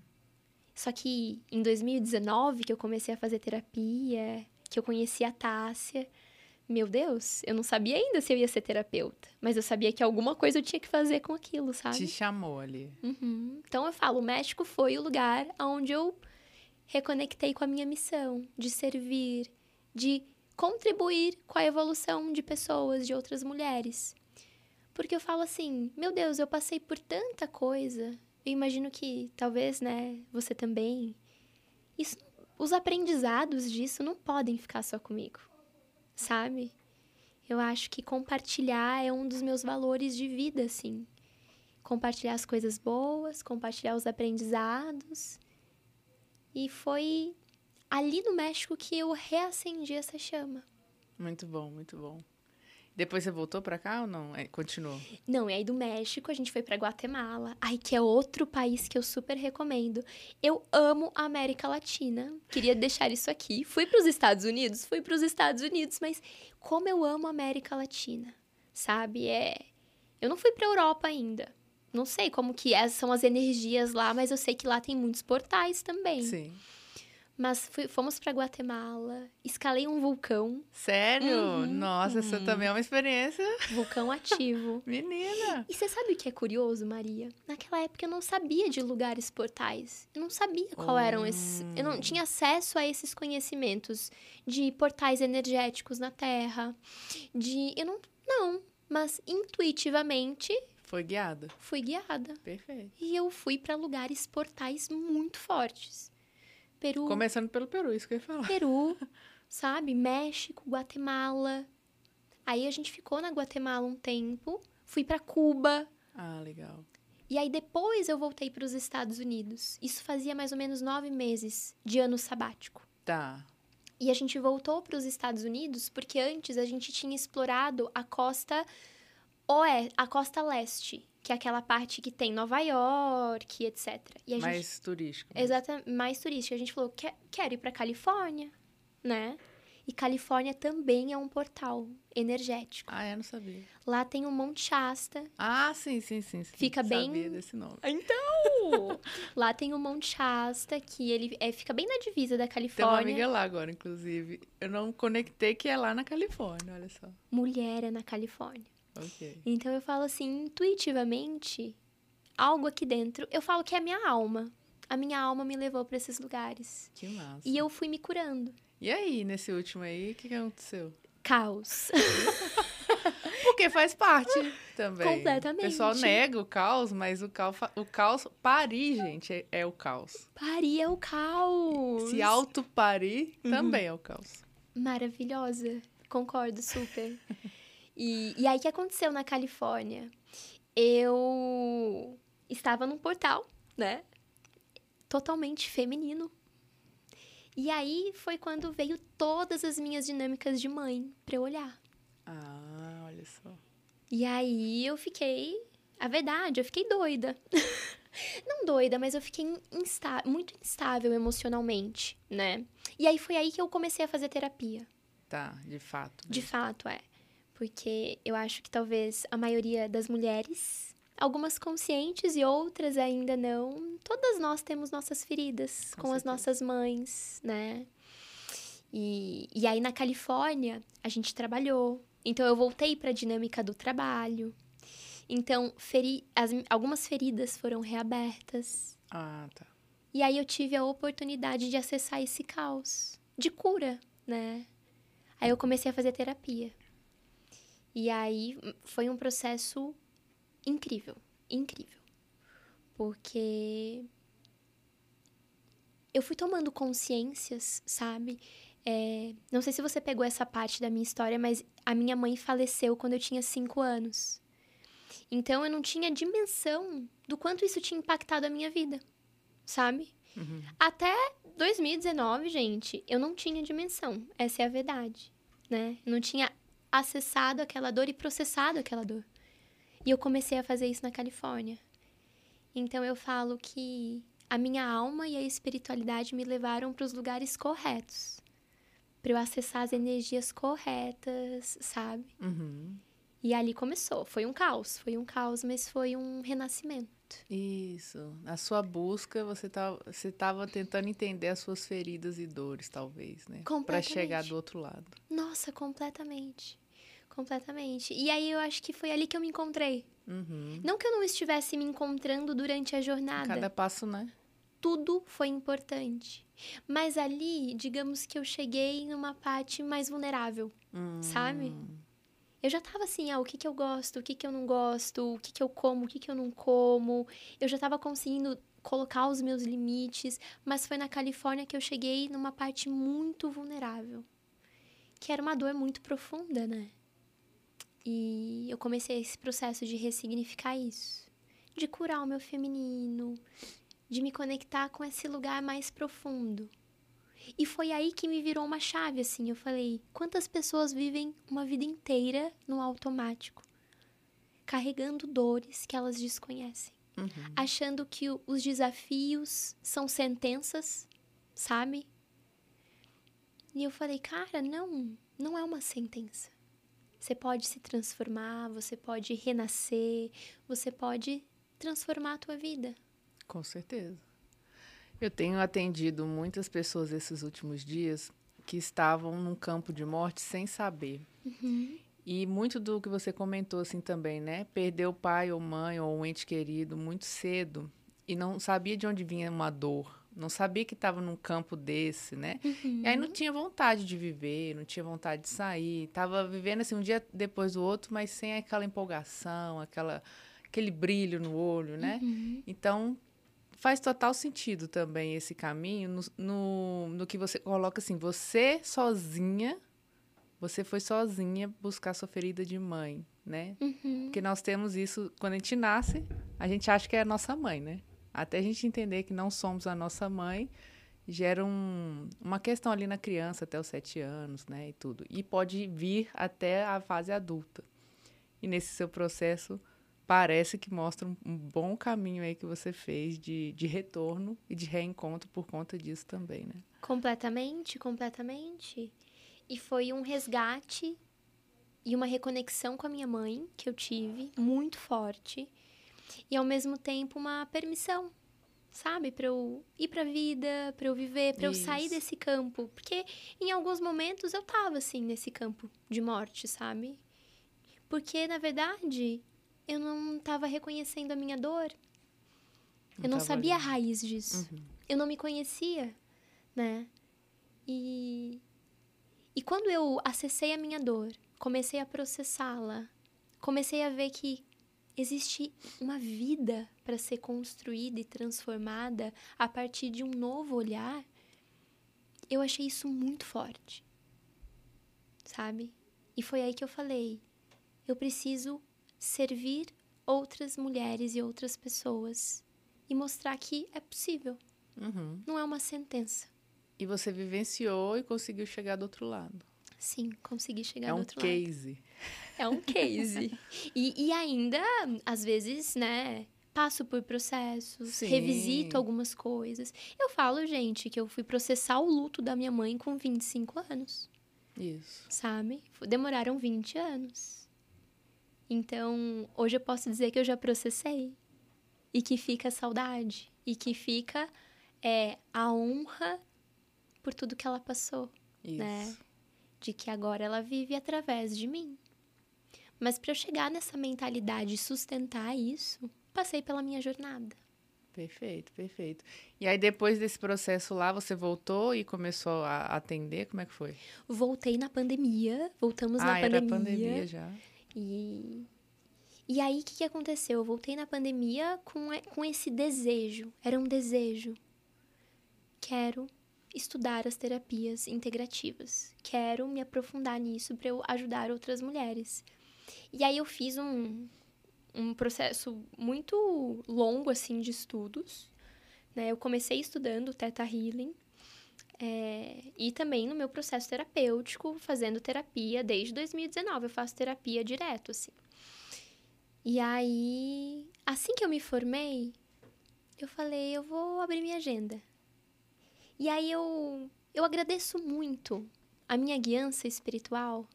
Só que em 2019, que eu comecei a fazer terapia, que eu conheci a Tássia, meu Deus, eu não sabia ainda se eu ia ser terapeuta, mas eu sabia que alguma coisa eu tinha que fazer com aquilo, sabe? Te chamou ali. Uhum. Então eu falo, o México foi o lugar onde eu reconectei com a minha missão de servir, de contribuir com a evolução de pessoas, de outras mulheres. Porque eu falo assim, meu Deus, eu passei por tanta coisa. Eu imagino que talvez, né, você também. Isso, os aprendizados disso não podem ficar só comigo sabe? Eu acho que compartilhar é um dos meus valores de vida, assim. Compartilhar as coisas boas, compartilhar os aprendizados. E foi ali no México que eu reacendi essa chama. Muito bom, muito bom. Depois você voltou para cá ou não? É, continuou? Não, e aí do México a gente foi para Guatemala. Ai, que é outro país que eu super recomendo. Eu amo a América Latina. Queria deixar isso aqui. Fui para os Estados Unidos, fui para os Estados Unidos, mas como eu amo a América Latina, sabe? É, eu não fui para Europa ainda. Não sei como que é, são as energias lá, mas eu sei que lá tem muitos portais também. Sim. Mas fui, fomos para Guatemala, escalei um vulcão. Sério? Uhum, Nossa, uhum. essa também é uma experiência. Vulcão ativo. Menina! E você sabe o que é curioso, Maria? Naquela época eu não sabia de lugares portais. Eu não sabia qual eram esses. Eu não tinha acesso a esses conhecimentos de portais energéticos na Terra. De. Eu não. Não. Mas intuitivamente foi guiada. Fui guiada. Perfeito. E eu fui para lugares portais muito fortes. Peru. Começando pelo Peru, isso que eu ia falar. Peru, sabe? México, Guatemala. Aí a gente ficou na Guatemala um tempo, fui para Cuba. Ah, legal. E aí depois eu voltei para os Estados Unidos. Isso fazia mais ou menos nove meses de ano sabático. Tá. E a gente voltou para os Estados Unidos porque antes a gente tinha explorado a costa oeste, a costa leste, que é aquela parte que tem Nova York, etc. E mais gente, turístico. Exatamente, mais turística. A gente falou, quer, quer ir para Califórnia, né? E Califórnia também é um portal energético. Ah, eu não sabia. Lá tem o Monte Shasta. Ah, sim, sim, sim. sim. Fica sabia bem. desse nome. Então! lá tem o Monte Shasta, que ele é, fica bem na divisa da Califórnia. Tem uma amiga lá agora, inclusive. Eu não conectei que é lá na Califórnia, olha só. Mulher é na Califórnia. Okay. Então eu falo assim, intuitivamente, algo aqui dentro, eu falo que é a minha alma. A minha alma me levou para esses lugares. Que massa. E eu fui me curando. E aí, nesse último aí, o que, que aconteceu? Caos. Porque faz parte também. Completamente. O pessoal nega o caos, mas o caos, o caos parir, gente, é, é o caos. Parir é o caos. Se auto-parir, uhum. também é o caos. Maravilhosa. Concordo super. E, e aí, o que aconteceu na Califórnia? Eu estava num portal, né? Totalmente feminino. E aí foi quando veio todas as minhas dinâmicas de mãe para eu olhar. Ah, olha só. E aí eu fiquei. A verdade, eu fiquei doida. Não doida, mas eu fiquei insta muito instável emocionalmente, né? E aí foi aí que eu comecei a fazer terapia. Tá, de fato. De fato, é porque eu acho que talvez a maioria das mulheres, algumas conscientes e outras ainda não, todas nós temos nossas feridas com, com as nossas mães, né? E, e aí na Califórnia a gente trabalhou, então eu voltei para a dinâmica do trabalho. Então, feri as, algumas feridas foram reabertas. Ah, tá. E aí eu tive a oportunidade de acessar esse caos de cura, né? Aí eu comecei a fazer terapia. E aí foi um processo incrível, incrível. Porque eu fui tomando consciências, sabe? É, não sei se você pegou essa parte da minha história, mas a minha mãe faleceu quando eu tinha cinco anos. Então eu não tinha dimensão do quanto isso tinha impactado a minha vida, sabe? Uhum. Até 2019, gente, eu não tinha dimensão. Essa é a verdade, né? Eu não tinha acessado aquela dor e processado aquela dor. E eu comecei a fazer isso na Califórnia. Então eu falo que a minha alma e a espiritualidade me levaram para os lugares corretos. Para eu acessar as energias corretas, sabe? Uhum. E ali começou. Foi um caos, foi um caos, mas foi um renascimento. Isso. Na sua busca, você estava tá, tentando entender as suas feridas e dores, talvez, né? Para chegar do outro lado. Nossa, completamente. Completamente. E aí eu acho que foi ali que eu me encontrei. Uhum. Não que eu não estivesse me encontrando durante a jornada. Cada passo, né? Tudo foi importante. Mas ali, digamos que eu cheguei numa parte mais vulnerável, hum. sabe? Eu já tava assim, ah, o que que eu gosto, o que que eu não gosto, o que que eu como, o que que eu não como. Eu já tava conseguindo colocar os meus limites, mas foi na Califórnia que eu cheguei numa parte muito vulnerável. Que era uma dor muito profunda, né? E eu comecei esse processo de ressignificar isso, de curar o meu feminino, de me conectar com esse lugar mais profundo. E foi aí que me virou uma chave, assim. Eu falei: quantas pessoas vivem uma vida inteira no automático, carregando dores que elas desconhecem, Uhum. achando que os desafios são sentenças, sabe? E eu falei: cara, não, não é uma sentença. Você pode se transformar, você pode renascer, você pode transformar a tua vida. Com certeza. Eu tenho atendido muitas pessoas esses últimos dias que estavam num campo de morte sem saber. E muito do que você comentou assim também, né? Perdeu pai ou mãe ou um ente querido muito cedo e não sabia de onde vinha uma dor, não sabia que estava num campo desse, né? E aí não tinha vontade de viver, não tinha vontade de sair, tava vivendo assim um dia depois do outro, mas sem aquela empolgação, aquela aquele brilho no olho, né? Então, faz total sentido também esse caminho no, no, no que você coloca assim, você sozinha, você foi sozinha buscar sua ferida de mãe, né? Porque nós temos isso, quando a gente nasce, a gente acha que é a nossa mãe, né? Até a gente entender que não somos a nossa mãe, gera um, uma questão ali na criança até os sete anos, né? E tudo. E pode vir até a fase adulta. E nesse seu processo, parece que mostra um, um bom caminho aí que você fez de, de retorno e de reencontro por conta disso também, né? Completamente, completamente. E foi um resgate e uma reconexão com a minha mãe que eu tive, muito forte. E ao mesmo tempo uma permissão, sabe? Pra eu ir pra vida, pra eu viver, pra eu sair desse campo. Porque em alguns momentos eu tava assim nesse campo de morte, sabe? Porque na verdade eu não tava reconhecendo a minha dor. Eu não sabia a ali. raiz disso. Eu não me conhecia, né? E e quando eu acessei a minha dor, comecei a processá-la, comecei a ver que existe uma vida para ser construída e transformada a partir de um novo olhar, eu achei isso muito forte. Sabe? E foi aí que eu falei: eu preciso servir outras mulheres e outras pessoas e mostrar que é possível, Uhum. não é uma sentença. E você vivenciou e conseguiu chegar do outro lado. Sim, consegui chegar é do um outro lado. case. É um case. e, ainda, às vezes, né, passo por processos, Sim. revisito algumas coisas. Eu falo, gente, que eu fui processar o luto da minha mãe com 25 anos, Isso. sabe? Demoraram 20 anos. Então, hoje eu posso dizer que eu já processei. E que fica a saudade. E que fica é, a honra por tudo que ela passou Isso. Né? de que agora ela vive através de mim. Mas para eu chegar nessa mentalidade e sustentar isso, passei pela minha jornada. Perfeito, perfeito. E aí, depois desse processo lá, você voltou e começou a atender? Como é que foi? Voltei na pandemia, voltamos ah, na era pandemia. pandemia já. E e aí o que, que aconteceu? Eu voltei na pandemia com com esse desejo, era um desejo. Quero estudar as terapias integrativas. Quero me aprofundar nisso para eu ajudar outras mulheres. E aí eu fiz um, um processo muito longo assim de estudos. Né? Eu comecei estudando Theta Healing. É, e também no meu processo terapêutico, fazendo terapia desde 2019. Eu faço terapia direto, assim. E aí, assim que eu me formei, eu falei, eu vou abrir minha agenda. E aí eu, eu agradeço muito a minha guiança espiritual,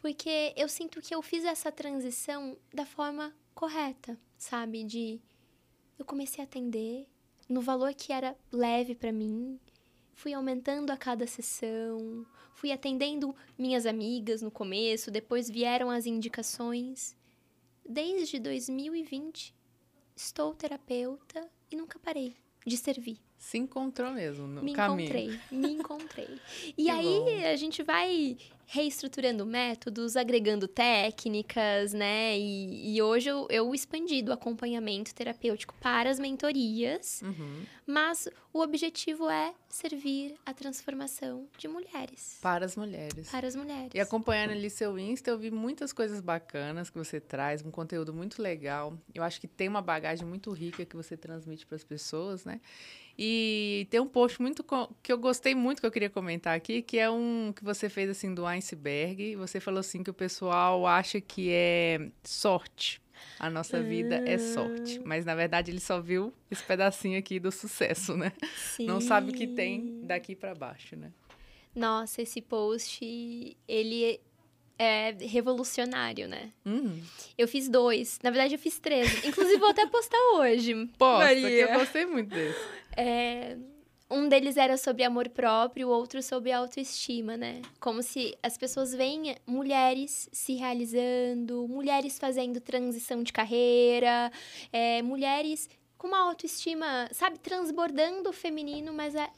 porque eu sinto que eu fiz essa transição da forma correta, sabe? De eu comecei a atender no valor que era leve para mim, fui aumentando a cada sessão, fui atendendo minhas amigas no começo, depois vieram as indicações. Desde 2020 estou terapeuta e nunca parei de servir. Se encontrou mesmo no me caminho. encontrei, me encontrei. E Que aí bom. a gente vai reestruturando métodos, agregando técnicas, né? E, e hoje eu, eu expandi do acompanhamento terapêutico para as mentorias, Uhum. mas o objetivo é servir a transformação de mulheres. Para as mulheres. Para as mulheres. E acompanhando ali seu Insta, eu vi muitas coisas bacanas que você traz, um conteúdo muito legal. Eu acho que tem uma bagagem muito rica que você transmite para as pessoas, né? E tem um post muito que eu gostei muito que eu queria comentar aqui, que é um que você fez assim do iceberg. Você falou assim que o pessoal acha que é sorte. A nossa vida é sorte. Mas na verdade ele só viu esse pedacinho aqui do sucesso, né? Sim. Não sabe o que tem daqui para baixo, né? Nossa, esse post ele é revolucionário, né? Uhum. Eu fiz dois. Na verdade, eu fiz três. Inclusive, vou até postar hoje. Posta, que eu gostei muito desse. É, um deles era sobre amor próprio, o outro sobre autoestima, né? Como se as pessoas veem mulheres se realizando, mulheres fazendo transição de carreira, é, mulheres com uma autoestima, sabe, transbordando o feminino, mas é,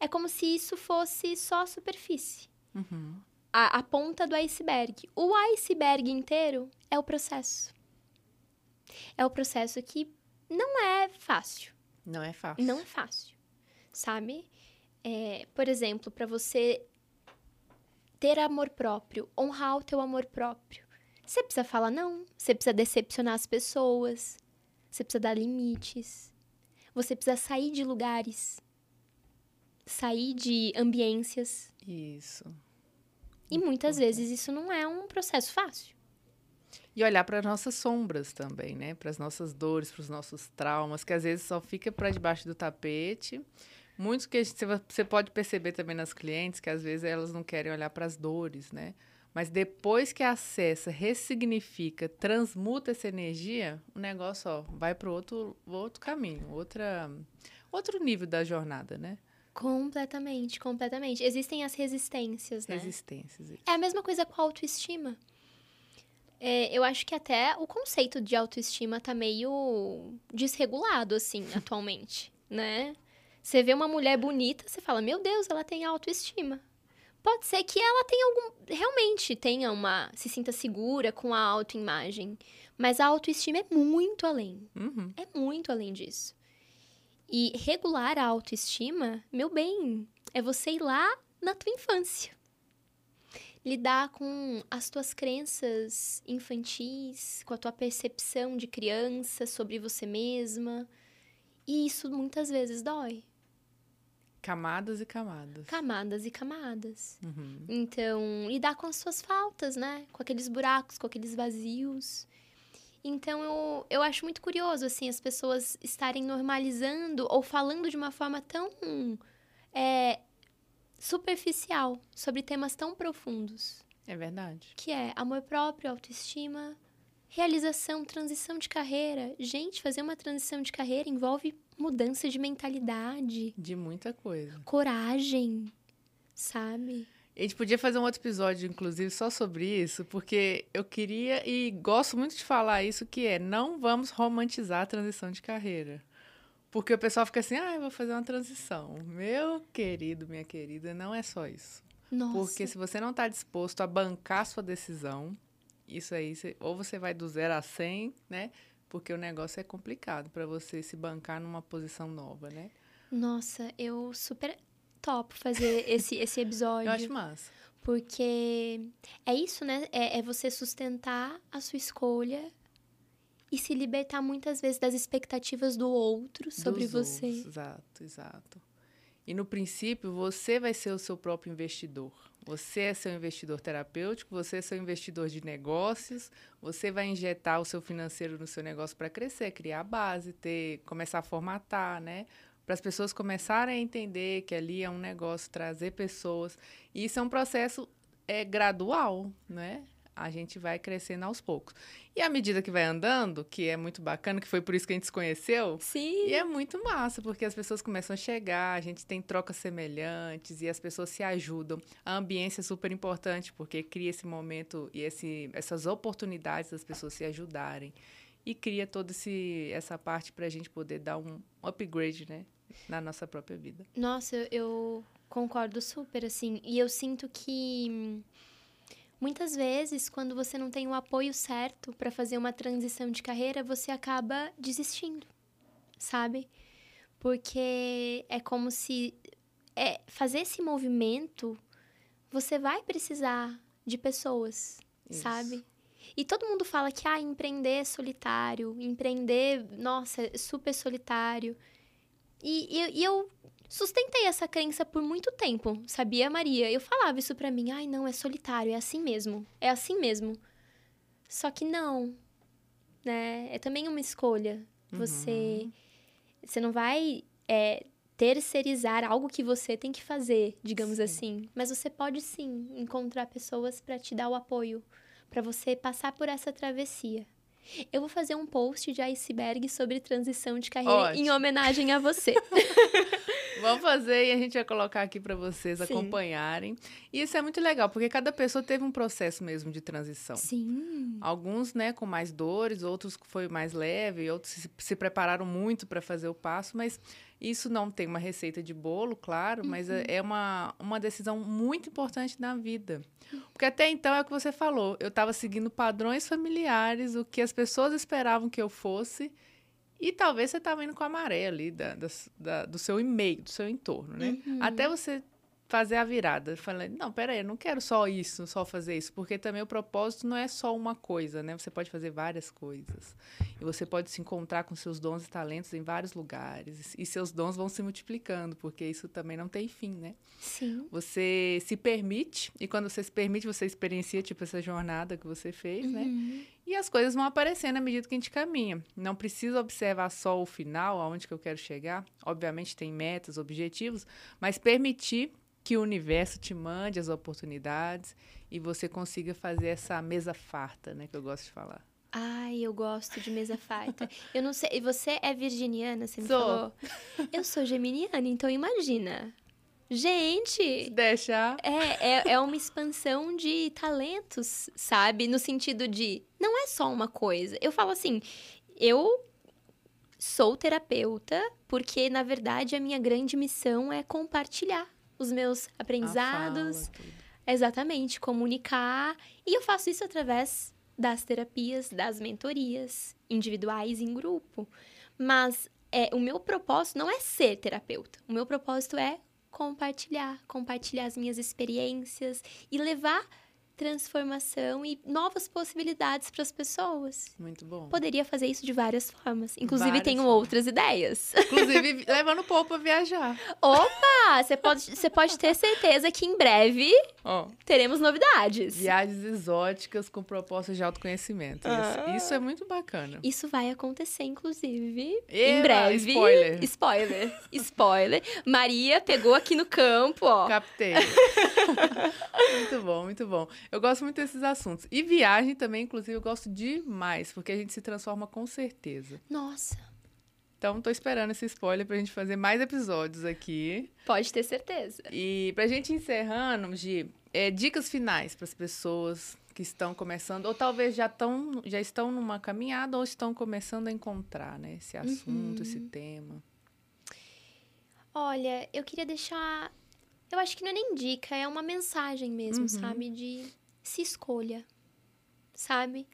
é como se isso fosse só a superfície. Uhum. A, a ponta do iceberg. O iceberg inteiro é o processo. É o processo que não é fácil. Não é fácil. Não é fácil, sabe? É, por exemplo, para você ter amor próprio, honrar o teu amor próprio, você precisa falar não, você precisa decepcionar as pessoas, você precisa dar limites, você precisa sair de lugares, sair de ambiências. Isso. E muitas vezes isso não é um processo fácil. E olhar para nossas sombras também, né? Para as nossas dores, para os nossos traumas, que às vezes só fica para debaixo do tapete. Muitos que você pode perceber também nas clientes que às vezes elas não querem olhar para as dores, né? Mas depois que acessa, ressignifica, transmuta essa energia, o negócio ó, vai para outro, outro caminho, outra, outro nível da jornada, né? Completamente, completamente. Existem as resistências, né? Resistências. É a mesma coisa com a autoestima. É, eu acho que até o conceito de autoestima tá meio desregulado, assim, atualmente, né? Você vê uma mulher bonita, você fala, meu Deus, ela tem autoestima. Pode ser que ela tenha algum. Realmente tenha uma. se sinta segura com a autoimagem. Mas a autoestima é muito além. Uhum. É muito além disso. E regular a autoestima, meu bem, é você ir lá na tua infância lidar com as tuas crenças infantis, com a tua percepção de criança sobre você mesma. E isso muitas vezes dói. Camadas e camadas. Camadas e camadas. Uhum. Então, lidar com as suas faltas, né? Com aqueles buracos, com aqueles vazios. Então, eu, eu acho muito curioso, assim, as pessoas estarem normalizando ou falando de uma forma tão é, superficial sobre temas tão profundos. É verdade. Que é amor próprio, autoestima, realização, transição de carreira. Gente, fazer uma transição de carreira envolve mudança de mentalidade. De muita coisa. Coragem, sabe? A gente podia fazer um outro episódio, inclusive, só sobre isso, porque eu queria e gosto muito de falar isso, que é não vamos romantizar a transição de carreira. Porque o pessoal fica assim, ah, eu vou fazer uma transição. Meu querido, minha querida, não é só isso. Nossa. Porque se você não está disposto a bancar sua decisão, isso aí, ou você vai do zero a 100, né? Porque o negócio é complicado para você se bancar numa posição nova, né? Nossa, eu super topo fazer esse, esse episódio. Eu acho massa. Porque é isso, né? É, é você sustentar a sua escolha e se libertar muitas vezes das expectativas do outro sobre Dos você. Outros. Exato, exato. E no princípio, você vai ser o seu próprio investidor. Você é seu investidor terapêutico, você é seu investidor de negócios, você vai injetar o seu financeiro no seu negócio para crescer, criar a base, ter, começar a formatar, né? Para as pessoas começarem a entender que ali é um negócio, trazer pessoas. E isso é um processo é, gradual, né? A gente vai crescendo aos poucos. E à medida que vai andando, que é muito bacana, que foi por isso que a gente se conheceu. Sim. E é muito massa, porque as pessoas começam a chegar, a gente tem trocas semelhantes e as pessoas se ajudam. A ambiência é super importante, porque cria esse momento e esse, essas oportunidades das pessoas se ajudarem. E cria toda essa parte para a gente poder dar um upgrade, né? Na nossa própria vida. Nossa, eu concordo super, assim. E eu sinto que Muitas vezes, quando você não tem o apoio certo para fazer uma transição de carreira, você acaba desistindo, sabe? Porque é como se é, fazer esse movimento, você vai precisar de pessoas, Isso. sabe? E todo mundo fala que ah, empreender é solitário, empreender, nossa, é super solitário. E, e, e eu sustentei essa crença por muito tempo, sabia, Maria? Eu falava isso pra mim, ai, não, é solitário, é assim mesmo, é assim mesmo. Só que não, né? É também uma escolha. Você, Uhum. você não vai é, terceirizar algo que você tem que fazer, digamos Sim. assim. Mas você pode sim encontrar pessoas para te dar o apoio, para você passar por essa travessia. Eu vou fazer um post de iceberg sobre transição de carreira em Ótimo. homenagem a você. Vamos fazer e a gente vai colocar aqui para vocês Sim. acompanharem. E isso é muito legal, porque cada pessoa teve um processo mesmo de transição. Sim. Alguns, né, com mais dores, outros foi mais leve, outros se, prepararam muito para fazer o passo, mas isso não tem uma receita de bolo, claro, mas é é uma, uma decisão muito importante na vida. Porque até então é o que você falou, eu estava seguindo padrões familiares, o que as pessoas esperavam que eu fosse, e talvez você estava indo com a maré ali da, da- do seu e-mail, do seu entorno, né? Uhum. Até você fazer a virada. Falei, não, peraí, eu não quero só isso, só fazer isso, porque também o propósito não é só uma coisa, né? Você pode fazer várias coisas. E você pode se encontrar com seus dons e talentos em vários lugares. E seus dons vão se multiplicando, porque isso também não tem fim, né? Sim. Você se permite, e quando você se permite, você experiencia, tipo, essa jornada que você fez, né? E as coisas vão aparecendo à medida que a gente caminha. Não precisa observar só o final, aonde que eu quero chegar. Obviamente tem metas, objetivos, mas permitir que o universo te mande as oportunidades e você consiga fazer essa mesa farta, né, que eu gosto de falar. Ai, eu gosto de mesa farta. Eu não sei, e você é virginiana, você me Sou. falou? Eu sou geminiana, então imagina. Gente, Se deixar, é, é, é uma expansão de talentos, sabe? No sentido de, não é só uma coisa. Eu falo assim, eu sou terapeuta porque, na verdade, a minha grande missão é compartilhar os meus aprendizados. Exatamente, comunicar. E eu faço isso através das terapias, das mentorias, individuais e em grupo. Mas é, o meu propósito não é ser terapeuta. O meu propósito é compartilhar, compartilhar as minhas experiências e levar transformação e novas possibilidades para as pessoas. Muito bom. Poderia fazer isso de várias formas. Inclusive, Várias tenho formas. outras ideias. Inclusive, levando o povo pra viajar. Opa! Você pode, você pode ter certeza que em breve Ó, teremos novidades. viagens exóticas com propostas de autoconhecimento. Isso, Ah. isso é muito bacana. Isso vai acontecer, inclusive, Eba, em breve. spoiler. Spoiler. Spoiler. Maria pegou aqui no campo, ó. Captei. muito bom, muito bom. Eu gosto muito desses assuntos. E viagem também, inclusive, eu gosto demais, porque a gente se transforma com certeza. Nossa, Então, tô esperando esse spoiler pra gente fazer mais episódios aqui. pode ter certeza. E pra gente encerrando, Gi, é, dicas finais para as pessoas que estão começando, ou talvez já, tão, já estão numa caminhada, ou estão começando a encontrar né, esse assunto, esse tema. Olha, eu queria deixar. Eu acho que não é nem dica, é uma mensagem mesmo, Uhum. sabe? De se escolha, sabe?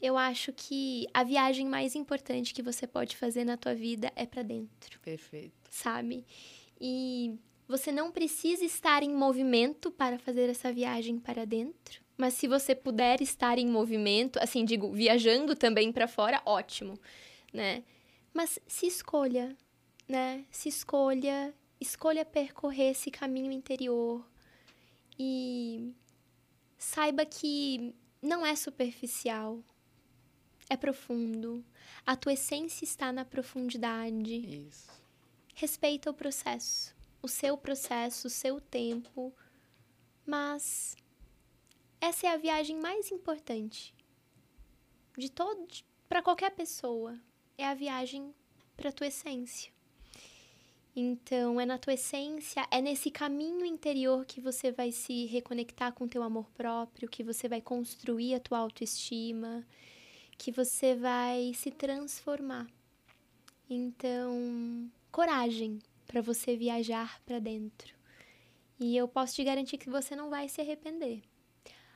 Eu acho que a viagem mais importante que você pode fazer na tua vida é pra dentro. Perfeito. sabe? E você não precisa estar em movimento para fazer essa viagem para dentro. Mas se você puder estar em movimento, assim, digo, viajando também para fora, ótimo, né? Mas se escolha, né? Se escolha, escolha percorrer esse caminho interior e saiba que não é superficial, é profundo. A tua essência está na profundidade Isso. respeita o processo, o seu processo, o seu tempo, mas essa é a viagem mais importante de todo para qualquer pessoa, é a viagem para tua essência. Então, é na tua essência, é nesse caminho interior que você vai se reconectar com teu amor próprio, que você vai construir a tua autoestima, que você vai se transformar. Então, coragem para você viajar para dentro. E eu posso te garantir que você não vai se arrepender.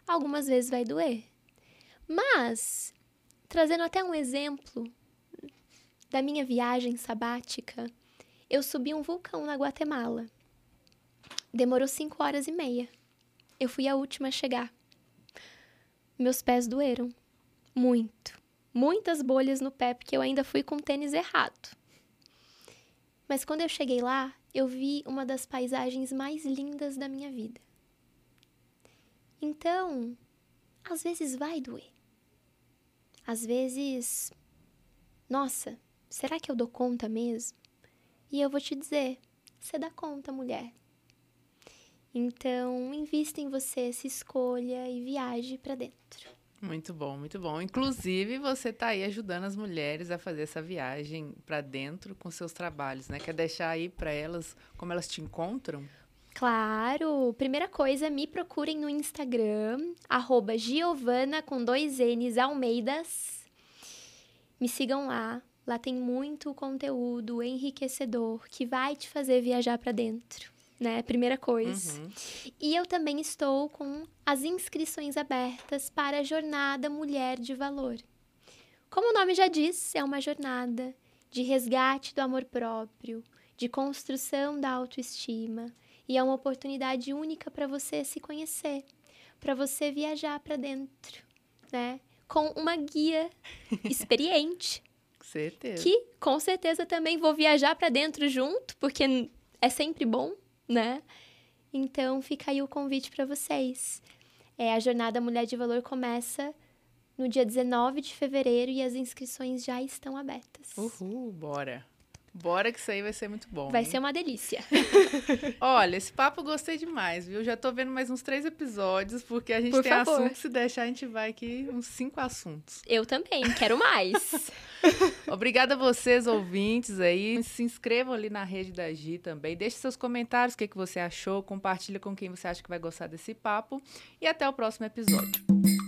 Algumas vezes vai doer. Mas, trazendo até um exemplo da minha viagem sabática, eu subi um vulcão na Guatemala. Demorou cinco horas e meia. Eu fui a última a chegar. Meus pés doeram. Muito. Muitas bolhas no pé, porque eu ainda fui com o tênis errado. Mas quando eu cheguei lá, eu vi uma das paisagens mais lindas da minha vida. Então, às vezes vai doer. Às vezes, nossa, será que eu dou conta mesmo? E eu vou te dizer, você dá conta, mulher. Então, invista em você, se escolha e viaje para dentro. Muito bom, muito bom. Inclusive, você está aí ajudando as mulheres a fazer essa viagem para dentro com seus trabalhos, né? Quer deixar aí para elas como elas te encontram? Claro! Primeira coisa, me procurem no Instagram, arroba Giovana com dois N's Almeidas. Me sigam lá. Lá tem muito conteúdo enriquecedor que vai te fazer viajar para dentro né? Primeira coisa. Uhum. E eu também estou com as inscrições abertas para a Jornada Mulher de Valor. Como o nome já diz, é uma jornada de resgate do amor próprio, de construção da autoestima, e é uma oportunidade única para você se conhecer, para você viajar para dentro, né? Com uma guia experiente. Certeza. Que com certeza também vou viajar para dentro junto, porque é sempre bom, né? Então fica aí o convite para vocês. É, a jornada Mulher de Valor começa no dia 19 de fevereiro e as inscrições já estão abertas. Uhul, bora! Bora que isso aí vai ser muito bom. Vai hein? ser uma delícia. Olha, esse papo eu gostei demais, viu? Já tô vendo mais uns três episódios, porque a gente Por tem favor. assunto, se deixar a gente vai aqui uns cinco assuntos. Eu também, quero mais. Obrigada a vocês, ouvintes aí. Se inscrevam ali na rede da Gi também. Deixe seus comentários, o que, que você achou. Compartilha com quem você acha que vai gostar desse papo. E até o próximo episódio.